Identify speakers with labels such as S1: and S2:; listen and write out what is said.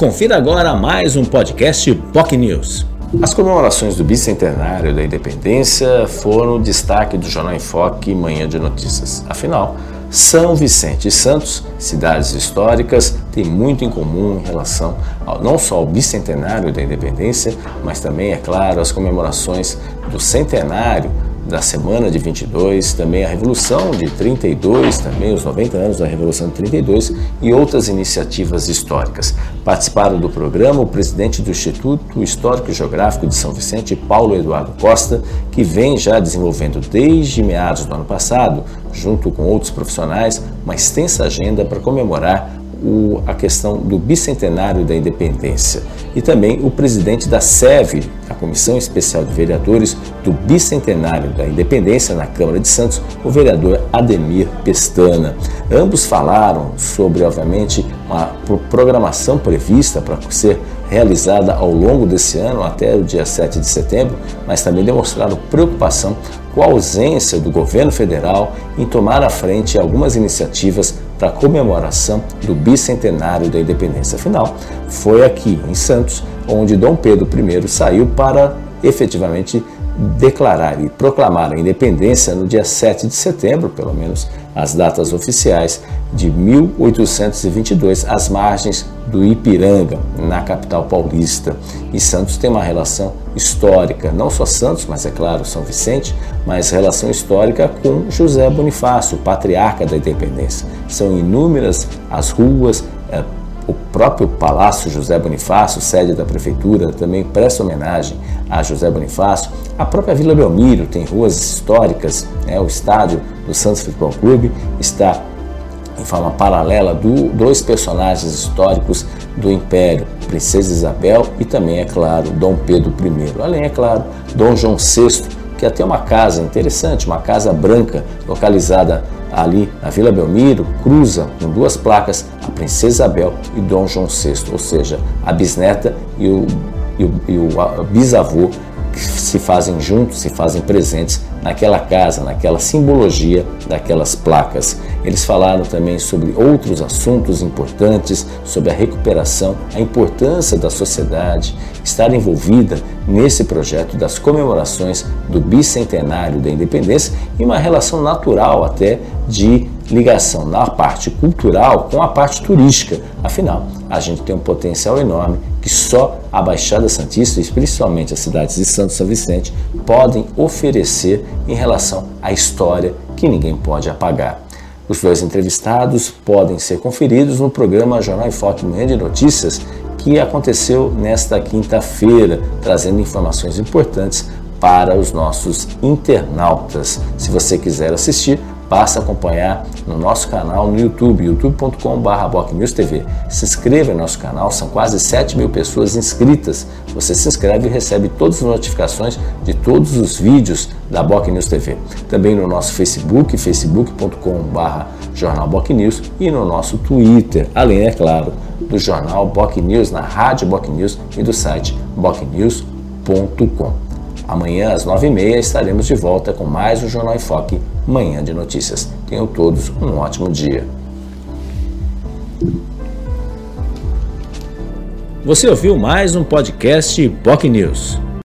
S1: Confira agora mais um podcast POC News.
S2: As comemorações do bicentenário da independência foram o destaque do Jornal em Foque Manhã de Notícias. Afinal, São Vicente e Santos, cidades históricas, têm muito em comum em relação ao, não só ao bicentenário da independência, mas também, é claro, as comemorações do centenário da semana de 22, também a Revolução de 32, também os 90 anos da Revolução de 32 e outras iniciativas históricas. Participaram do programa o presidente do Instituto Histórico e Geográfico de São Vicente, Paulo Eduardo Costa, que vem já desenvolvendo desde meados do ano passado, junto com outros profissionais, uma extensa agenda para comemorar o, a questão do bicentenário da independência e também o presidente da SEV, a Comissão Especial de Vereadores do Bicentenário da Independência na Câmara de Santos, o vereador Ademir Pestana. Ambos falaram sobre, obviamente, uma programação prevista para ser realizada ao longo desse ano, até o dia 7 de setembro, mas também demonstraram preocupação com a ausência do governo federal em tomar à frente algumas iniciativas para a comemoração do bicentenário da independência. Afinal, foi aqui em Santos onde Dom Pedro I saiu para efetivamente declarar e proclamar a independência no dia 7 de setembro, pelo menos as datas oficiais, de 1822, às margens do Ipiranga, na capital paulista. E Santos tem uma relação histórica, não só Santos, mas é claro São Vicente, mas relação histórica com José Bonifácio, patriarca da independência. São inúmeras as ruas, é, o próprio Palácio José Bonifácio, sede da prefeitura, também presta homenagem a José Bonifácio. A própria Vila Belmiro tem ruas históricas, né? o estádio do Santos Futebol Clube está em forma paralela do dois personagens históricos do Império, Princesa Isabel e também, é claro, Dom Pedro I. Além, é claro, Dom João VI, que até uma casa interessante, uma casa branca localizada ali na Vila Belmiro, cruza com duas placas a Princesa Isabel e Dom João VI, ou seja, a bisneta e o, e o, e o bisavô que se fazem juntos, se fazem presentes naquela casa, naquela simbologia daquelas placas. Eles falaram também sobre outros assuntos importantes, sobre a recuperação, a importância da sociedade estar envolvida nesse projeto das comemorações do bicentenário da independência e uma relação natural até de ligação na parte cultural com a parte turística. Afinal, a gente tem um potencial enorme que só a Baixada Santista, e principalmente as cidades de Santo São Vicente, podem oferecer em relação à história que ninguém pode apagar. Os dois entrevistados podem ser conferidos no programa Jornal em Foque Manhã de Notícias, que aconteceu nesta quinta-feira, trazendo informações importantes para os nossos internautas. Se você quiser assistir, Basta acompanhar no nosso canal no YouTube, youtube.com.br TV. Se inscreva no nosso canal, são quase 7 mil pessoas inscritas. Você se inscreve e recebe todas as notificações de todos os vídeos da Boc News TV. Também no nosso Facebook, facebook.com.br Jornal Boc News e no nosso Twitter, além, é claro, do Jornal Boc News, na Rádio Boc News e do site bocnews.com. Amanhã, às 9h30, estaremos de volta com mais um Jornal em Foque, Manhã de Notícias. Tenham todos um ótimo dia.
S1: Você ouviu mais um podcast POC News.